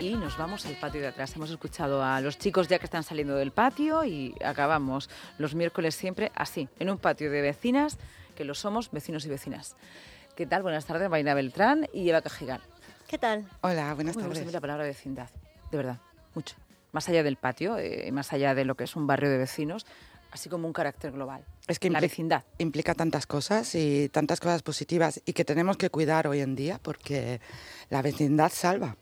Y nos vamos al patio de atrás. Hemos escuchado a los chicos ya que están saliendo del patio y acabamos los miércoles siempre así, en un patio de vecinas, que lo somos vecinos y vecinas. ¿Qué tal? Buenas tardes, Marina Beltrán y Eva Cajigal. ¿Qué tal? Hola, buenas Muy me gusta tardes. mucho la palabra vecindad, de verdad, mucho. Más allá del patio, eh, más allá de lo que es un barrio de vecinos, así como un carácter global. Es que la vecindad. implica tantas cosas y tantas cosas positivas y que tenemos que cuidar hoy en día porque la vecindad salva.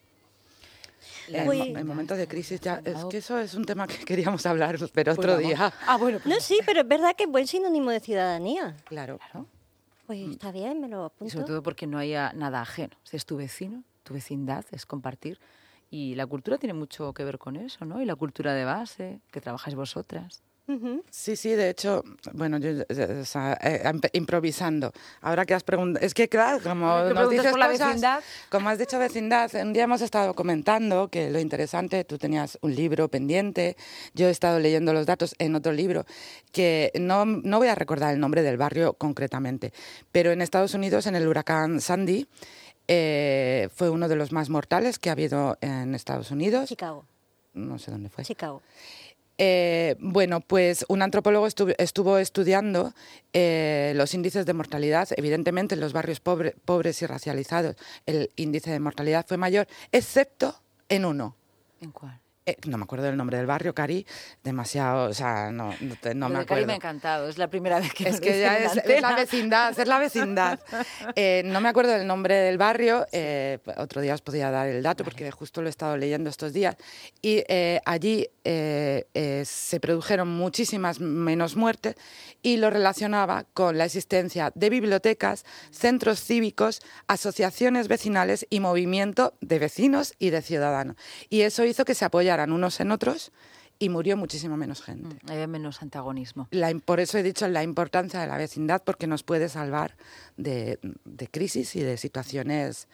En, momentos de crisis ya es que eso es un tema que queríamos hablar, pero Pues otro vamos. día. Ah, bueno, pues No, sí, pero es verdad que es buen sinónimo de ciudadanía. Claro. claro. Pues está bien, me lo Y apunto. sobre todo porque no haya nada ajeno. Es tu vecino, tu vecindad, es compartir. Y la cultura tiene mucho que ver con eso, ¿no? Y la cultura de base, que trabajáis vosotras. Sí, sí, de hecho, bueno, yo eh, o sea, eh, imp- improvisando. Ahora que has preguntado, es que claro, como nos dices por la cosas, vecindad. como has dicho vecindad, un día hemos estado comentando que lo interesante, tú tenías un libro pendiente, yo he estado leyendo los datos en otro libro, que no, no voy a recordar el nombre del barrio concretamente, pero en Estados Unidos, en el huracán Sandy, eh, fue uno de los más mortales que ha habido en Estados Unidos. Chicago. No sé dónde fue. Chicago. Eh, bueno, pues un antropólogo estu- estuvo estudiando eh, los índices de mortalidad. Evidentemente, en los barrios pobre- pobres y racializados el índice de mortalidad fue mayor, excepto en uno. ¿En cuál? Eh, no me acuerdo del nombre del barrio, Cari, demasiado, o sea, no, no, te- no me de Cari acuerdo. me ha encantado, es la primera vez que Es que ya es, es la vecindad, es la vecindad. Eh, no me acuerdo del nombre del barrio, eh, otro día os podía dar el dato porque justo lo he estado leyendo estos días. Y eh, allí eh, eh, se produjeron muchísimas menos muertes y lo relacionaba con la existencia de bibliotecas, centros cívicos, asociaciones vecinales y movimiento de vecinos y de ciudadanos. Y eso hizo que se apoyaran unos en otros y murió muchísimo menos gente. Mm, Había menos antagonismo. La por eso he dicho la importancia de la vecindad, porque nos puede salvar de, de crisis y de situaciones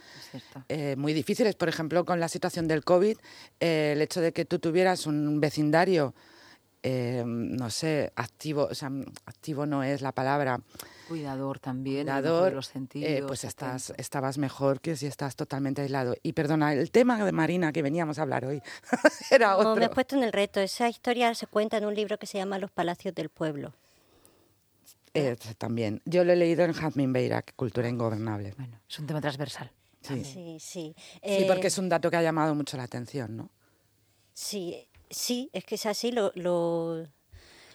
eh, muy difíciles. Por ejemplo, con la situación del COVID, eh, el hecho de que tú tuvieras un vecindario, eh, no sé, activo, o sea, activo no es la palabra, Cuidador también, de cuidador, eh, pues estás, atento. estabas mejor que si estás totalmente aislado. Y perdona, el tema de Marina que veníamos a hablar hoy era No, me otro. has puesto en el reto. Esa historia se cuenta en un libro que se llama Los Palacios del Pueblo. Eh, también. Yo lo he leído en Jazmín Beirak, Cultura Ingobernable. Bueno, es un tema transversal. Sí. Sí, sí. Sí, Eh, porque es un dato que ha llamado mucho la atención, ¿no? Sí, sí, es que es así. Lo, lo-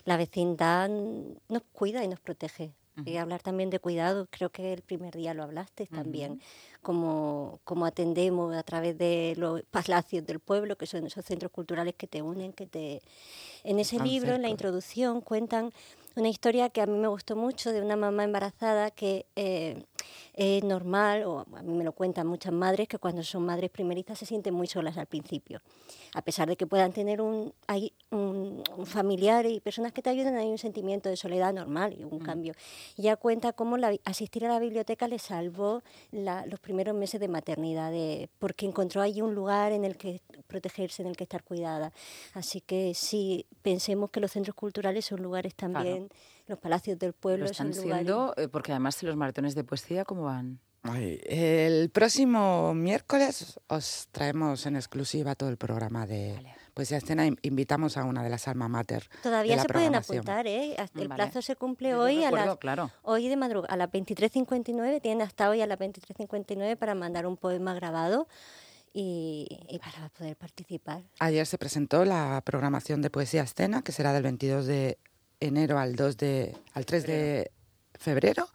la vecindad nos cuida y nos protege. Y hablar también de cuidado, creo que el primer día lo hablaste también, como, como atendemos a través de los palacios del pueblo, que son esos centros culturales que te unen, que te... En ese libro, en la introducción, cuentan una historia que a mí me gustó mucho de una mamá embarazada que eh, es normal, o a mí me lo cuentan muchas madres, que cuando son madres primerizas se sienten muy solas al principio. A pesar de que puedan tener un, hay un, un familiar y personas que te ayuden, hay un sentimiento de soledad normal y un cambio. Y ella cuenta cómo la- asistir a la biblioteca le salvó la- los primeros meses de maternidad, de- porque encontró allí un lugar en el que protegerse, en el que estar cuidada. Así que sí, pensemos que los centros culturales son lugares también, los palacios del pueblo Lo están son siendo, eh, porque además los maratones de poesía, ¿cómo van? Ay, el próximo miércoles os traemos en exclusiva todo el programa de Vale. Poesía Escena. In- Invitamos a una de las alma mater. de Todavía la se pueden apuntar, ¿eh? Hasta El Vale. plazo se cumple Yo hoy a recuerdo, las claro. hoy de madrugada a las 23:59, tienen hasta hoy a las 23:59 para mandar un poema grabado y, y para poder participar. Ayer se presentó la programación de Poesía Escena, que será del 22 de enero al 2 de al 3 de febrero.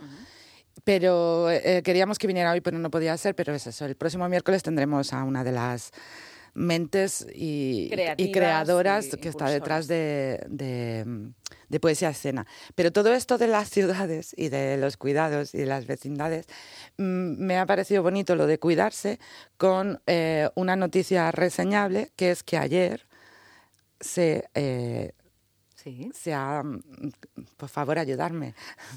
Pero eh, queríamos que viniera hoy, pero no podía ser. Pero es eso. El próximo miércoles tendremos a una de las mentes y, creadoras y que está detrás de, de, de Poesía Escena. Pero todo esto de las ciudades y de los cuidados y de las vecindades, mm, me ha parecido bonito lo de cuidarse con eh, una noticia reseñable, que es que ayer se, eh, Sí. se ha... mm, Por favor, ayudarme.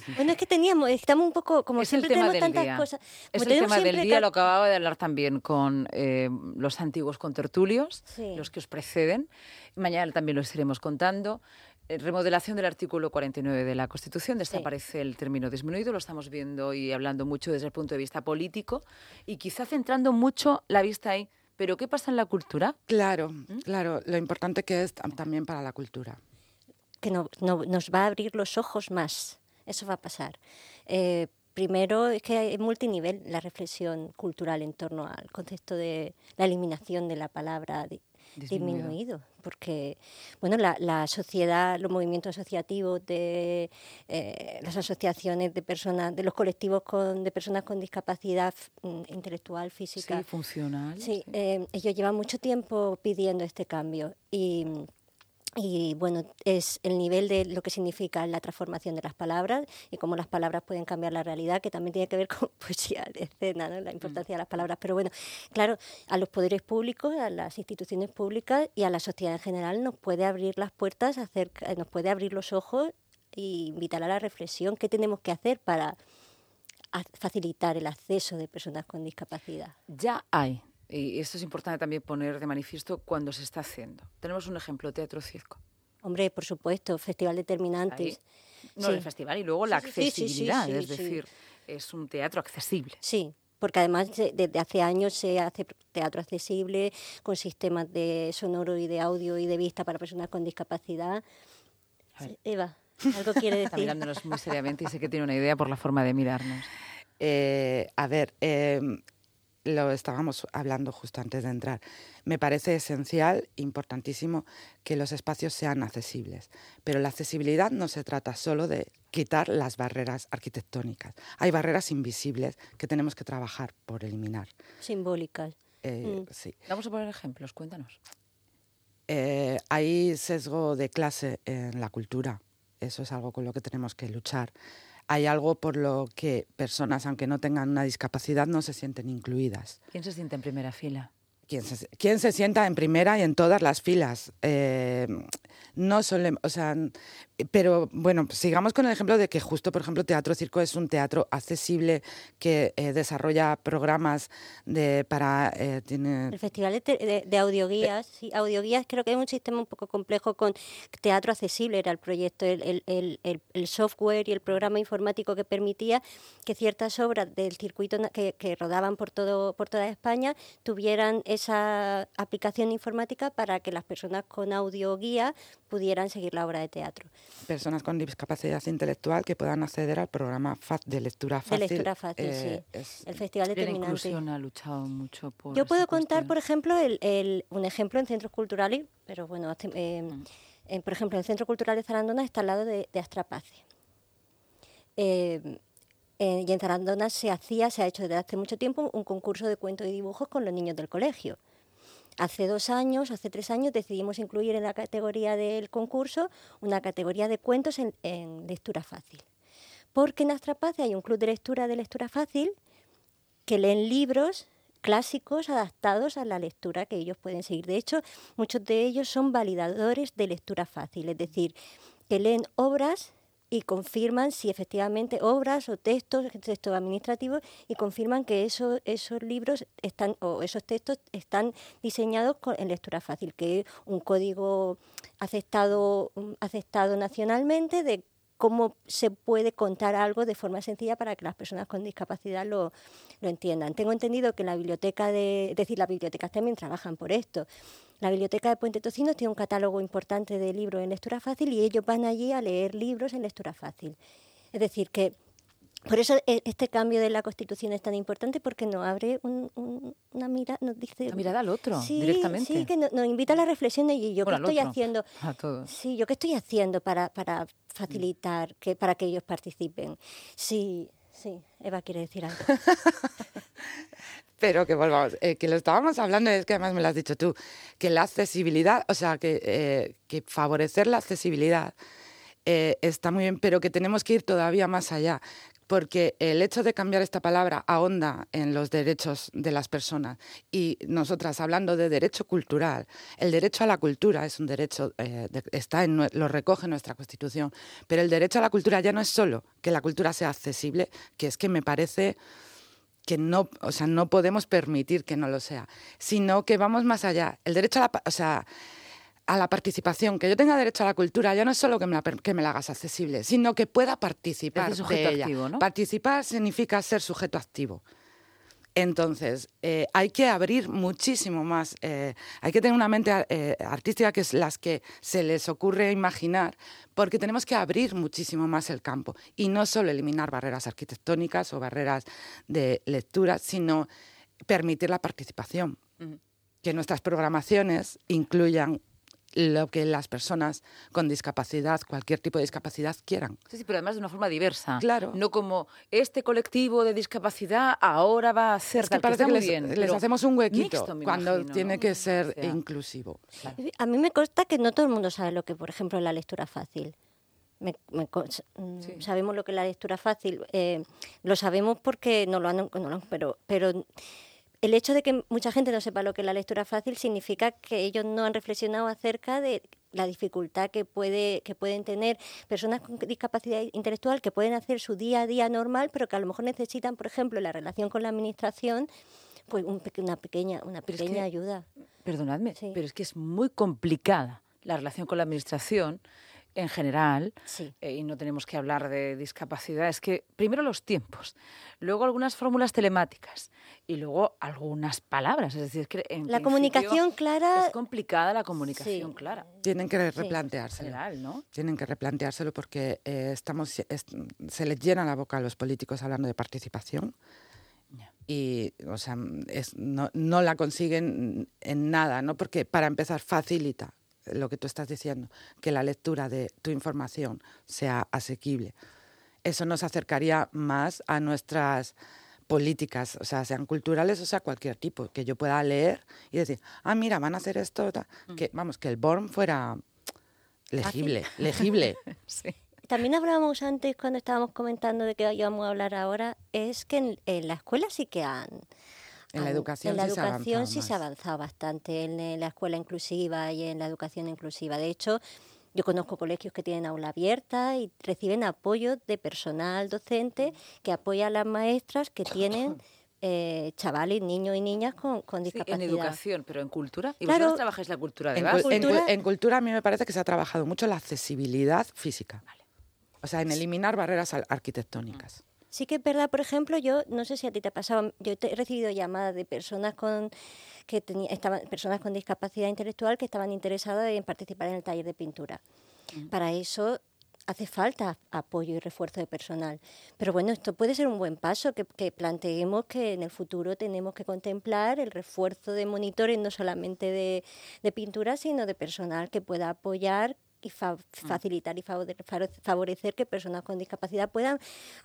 Bueno, es que teníamos, estamos un poco, como es el siempre tema tenemos del tantas día. cosas. Es el tema del día, lo acababa de hablar también con eh, los antiguos contertulios, Sí. los que os preceden. Mañana también lo estaremos contando. Eh, remodelación del artículo 49 de la Constitución, desaparece el término disminuido, lo estamos viendo y hablando mucho desde el punto de vista político y quizá centrando mucho la vista ahí. Pero ¿qué pasa en la cultura? Claro, ¿Mm? claro, lo importante que es también para la cultura. Que no, nos va a abrir los ojos más, eso va a pasar. Eh, primero es que hay multinivel la reflexión cultural en torno al concepto de la eliminación de la palabra disminuido. porque bueno la, sociedad, los movimientos asociativos de eh, las asociaciones de personas, de los colectivos con, de personas con discapacidad mm, intelectual, física, sí, funcional, sí, eh, ellos llevan mucho tiempo pidiendo este cambio y y bueno, es el nivel de lo que significa la transformación de las palabras y cómo las palabras pueden cambiar la realidad, que también tiene que ver con poesía de escena, ¿no? la importancia de las palabras. Pero bueno, claro, a los poderes públicos, a las instituciones públicas y a la sociedad en general nos puede abrir las puertas, hacer, nos puede abrir los ojos e invitar a la reflexión. ¿Qué tenemos que hacer para facilitar el acceso de personas con discapacidad? Ya hay y esto es importante también poner de manifiesto cuando se está haciendo. Tenemos un ejemplo, Teatro Circo. Hombre, por supuesto, Festival Determinantes. no, el festival y luego la accesibilidad, es decir, es un teatro accesible. Sí, porque además desde hace años se hace teatro accesible con sistemas de sonoro y de audio y de vista para personas con discapacidad. Eva, algo quiere decir. Está mirándonos muy seriamente y sé que tiene una idea por la forma de mirarnos. Eh, a ver, eh, lo estábamos hablando justo antes de entrar. Me parece esencial, importantísimo, que los espacios sean accesibles. Pero la accesibilidad no se trata solo de quitar las barreras arquitectónicas. Hay barreras invisibles que tenemos que trabajar por eliminar. Simbólicas. Eh, mm. Sí. Vamos a poner ejemplos, cuéntanos. Eh, hay sesgo de clase en la cultura. Eso es algo con lo que tenemos que luchar hay algo por lo que personas, aunque no tengan una discapacidad, no se sienten incluidas. ¿Quién se siente en primera fila? ¿Quién se, sienta en primera y en todas las filas? Eh, no solemos, o sea, pero bueno, sigamos con el ejemplo de que justo, por ejemplo, Teatro Circo es un teatro accesible que eh, desarrolla programas de para... Eh, tiene... El Festival de, de, Audioguías, sí, Audioguías creo que es un sistema un poco complejo con teatro accesible, era el proyecto, el, el, el, el software y el programa informático que permitía que ciertas obras del circuito que, que rodaban por, todo, por toda España tuvieran esa aplicación informática para que las personas con audioguía pudieran seguir la obra de teatro. Personas con discapacidad intelectual que puedan acceder al programa de lectura fácil. De lectura fácil, sí. Eh, el Festival Determinante. La inclusión ha luchado mucho por Yo puedo contar, por ejemplo, el, un ejemplo en centros culturales, pero bueno, eh, mm. por ejemplo, en el Centro Cultural de Zarandona está al lado de, de Astrapace. Eh, y en Zarandona se hacía, se ha hecho desde hace mucho tiempo, un concurso de cuentos y dibujos con los niños del colegio. Hace dos años, hace tres años, decidimos incluir en la categoría del concurso una categoría de cuentos en, lectura fácil. Porque en Astrapaz hay un club de lectura de lectura fácil que leen libros clásicos adaptados a la lectura que ellos pueden seguir. De hecho, muchos de ellos son validadores de lectura fácil, es decir, que leen obras y confirman si efectivamente obras o textos, textos administrativos, y confirman que esos, esos libros están o esos textos están diseñados en lectura fácil, que es un código aceptado, aceptado nacionalmente de cómo se puede contar algo de forma sencilla para que las personas con discapacidad lo, lo entiendan. Tengo entendido que la biblioteca de, es decir, las bibliotecas también trabajan por esto. La biblioteca de Puente Tocinos tiene un catálogo importante de libros en lectura fácil y ellos van allí a leer libros en lectura fácil. Es decir, que por eso e, este cambio de la Constitución es tan importante porque nos abre una mirada, nos dice... Una mirada al otro, directamente. Sí, que nos, invita a la reflexión de yo qué estoy haciendo... A todos. Sí, yo qué estoy haciendo para, para facilitar, que, para que ellos participen. Sí, sí, Eva quiere decir algo. Pero que volvamos, eh, que lo estábamos hablando, es que además me lo has dicho tú, que la accesibilidad, o sea, que, eh, favorecer la accesibilidad eh, está muy bien, pero que tenemos que ir todavía más allá, porque el hecho de cambiar esta palabra ahonda en los derechos de las personas. Y nosotras hablando de derecho cultural, el derecho a la cultura es un derecho, está en, lo recoge nuestra Constitución, pero el derecho a la cultura ya no es solo que la cultura sea accesible, que es que me parece que no, o sea, no podemos permitir que no lo sea, sino que vamos más allá. El derecho a la, o sea, a la participación, que yo tenga derecho a la cultura, ya no es solo que me la, que me la hagas accesible, sino que pueda participar Es decir, sujeto de ella. activo, ¿no? Participar significa ser sujeto activo. Entonces, eh, hay que abrir muchísimo más, eh, hay que tener una mente eh, artística que es las que se les ocurre imaginar, porque tenemos que abrir muchísimo más el campo. Y no solo eliminar barreras arquitectónicas o barreras de lectura, sino permitir la participación, que nuestras programaciones incluyan lo que las personas con discapacidad, cualquier tipo de discapacidad quieran. Sí, sí, pero además de una forma diversa. Claro. No como este colectivo de discapacidad ahora va a hacer Es que tal, parece que les, bien, les pero hacemos un huequito mixto, cuando imagino, tiene ¿no? que ser O sea, inclusivo. A mí me consta que no todo el mundo sabe lo que, por ejemplo, es la lectura fácil. Me- me mm, Sí. Sabemos lo que es la lectura fácil. eh, lo sabemos porque no lo han... no lo han- pero, pero el hecho de que mucha gente no sepa lo que es la lectura fácil significa que ellos no han reflexionado acerca de la dificultad que, puede, que pueden tener personas con discapacidad intelectual que pueden hacer su día a día normal, pero que a lo mejor necesitan, por ejemplo, la relación con la administración, pues un una pequeña, una Pero es pequeña que- ayuda. Perdonadme, Sí. pero es que es muy complicada la relación con la administración en general, Sí. eh, y no tenemos que hablar de discapacidad, es que primero los tiempos, luego algunas fórmulas telemáticas y luego algunas palabras. Es decir, que en La comunicación clara Es complicada la comunicación Sí. clara. Tienen que Sí. replanteárselo. General, ¿no? Tienen que replanteárselo porque eh, estamos, es- se les llena la boca a los políticos hablando de participación y o sea, es- no, no la consiguen en nada, ¿no? Porque para empezar facilita lo que tú estás diciendo, que la lectura de tu información sea asequible. Eso nos acercaría más a nuestras políticas, o sea, sean culturales o sea cualquier tipo, que yo pueda leer y decir, ah, mira, van a hacer esto, ta", que vamos, que el BORM fuera legible, legible. Sí. También hablábamos antes cuando estábamos comentando de que íbamos a hablar ahora, es que en, en la escuela sí que han... En la educación en la sí se ha educación avanzado sí se ha más. avanzado bastante, en, la escuela inclusiva y en la educación inclusiva. De hecho, yo conozco colegios que tienen aula abierta y reciben apoyo de personal docente que apoya a las maestras que tienen eh, chavales, niños y niñas con, con Sí, discapacidad. en educación, pero en cultura. ¿Y Claro. vosotros trabajáis la cultura de En, base? en cul- Cultura- en cultura a mí me parece que se ha trabajado mucho la accesibilidad física. O sea, en eliminar barreras arquitectónicas. Sí que es verdad, por ejemplo, yo no sé si a ti te ha pasado, yo he recibido llamadas de personas con que tenía- estaban personas con discapacidad intelectual que estaban interesadas en participar en el taller de pintura. Para eso hace falta apoyo y refuerzo de personal. Pero bueno, esto puede ser un buen paso, que, que planteemos que en el futuro tenemos que contemplar el refuerzo de monitores, no solamente de, de pintura, sino de personal que pueda apoyar y fa- facilitar y favore- fa- favorecer que personas con discapacidad puedan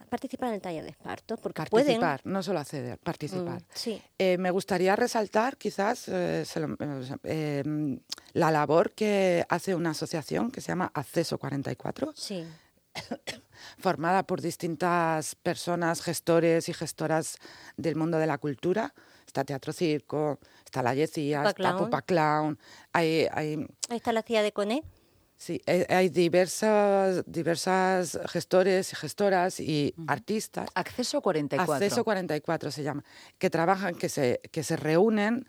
participar en el taller de esparto, porque pueden. Participar, no solo acceder, participar. Mm, sí. Eh, me gustaría resaltar quizás eh, eh, eh, la labor que hace una asociación que se llama Acceso 44, Sí, formada por distintas personas, gestores y gestoras del mundo de la cultura. Está Teatro Circo, está La Yecía, está. Popa Clown. Hay, hay, ahí está la CIA de Coné. Sí, hay, diversas, diversas gestores y gestoras y artistas Acceso 44. Acceso 44 se llama, que trabajan, que se, que se reúnen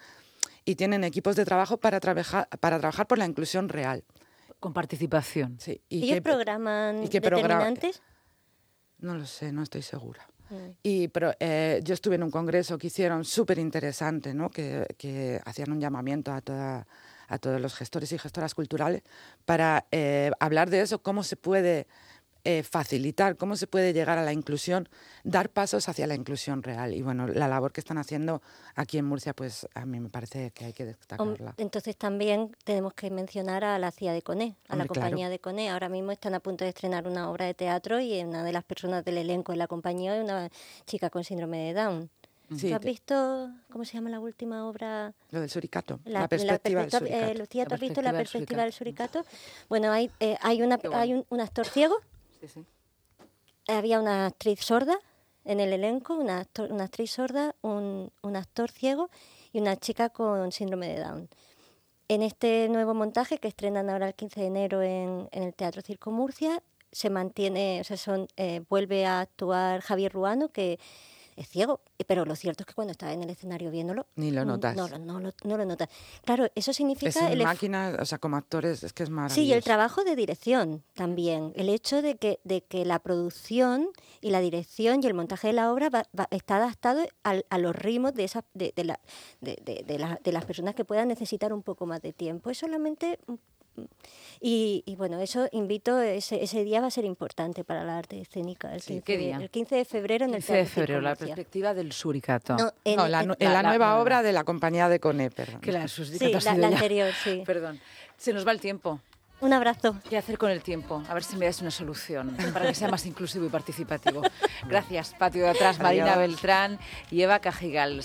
y tienen equipos de trabajo para trabajar, para trabajar por la inclusión real. Con participación. Sí, y ¿Ellos que- programan y qué programa- determinantes? No lo sé, no estoy segura. Mm. Y pero, eh, yo estuve en un congreso que hicieron súper interesante, ¿no? que, que hacían un llamamiento a, toda, a todos los gestores y gestoras culturales para eh, hablar de eso, cómo se puede eh, facilitar, cómo se puede llegar a la inclusión, dar pasos hacia la inclusión real. Y bueno, la labor que están haciendo aquí en Murcia, pues a mí me parece que hay que destacarla. Entonces también tenemos que mencionar a la CIA de Coné, a la claro. compañía de Coné. Ahora mismo están a punto de estrenar una obra de teatro y una de las personas del elenco de la compañía es una chica con síndrome de Down. Sí, ¿Tú has visto, cómo se llama la última obra? Lo del suricato, La, la, perspectiva del perspectiva- suricato. eh, Lucía, ¿tú has visto la perspectiva del suricato? Bueno, hay, eh, hay, una, Qué bueno. hay un, un actor ciego, Sí, sí. había una actriz sorda en el elenco, una, actor- una actriz sorda, un, un actor ciego y una chica con síndrome de Down. En este nuevo montaje que estrenan ahora el 15 de enero en, en el Teatro Circo Murcia, se mantiene, o sea, son, eh, vuelve a actuar Javier Ruano, que es ciego. Pero lo cierto es que cuando está en el escenario viéndolo... Ni lo mm, notas. No, lo- no, lo- no lo notas. Claro, eso significa... Es el máquina, o sea, como actores, es que es maravilloso. Sí, y el trabajo de dirección también. El hecho de que, de que la producción y la dirección y el montaje de la obra va- va- está adaptado al- a los ritmos de, esas, de, de la- de- de- de la- de las personas que puedan necesitar un poco más de tiempo. Es solamente... Y, y bueno, eso invito, ese, ese día va a ser importante para la arte escénica. El, Sí, 15, ¿qué de- día? el 15 de febrero en el 15 de febrero, la perspectiva del suricato. No, en- No, la, en- en la la- nueva la- obra de la compañía de Coné, perdón. que la sí, la, anterior, sí. Perdón. Se nos va el tiempo. Un abrazo. ¿Qué hacer con el tiempo? A ver si me das una solución para que sea más inclusivo y participativo. Gracias, Patio de Atrás, Marina. Beltrán y Eva Cajigal.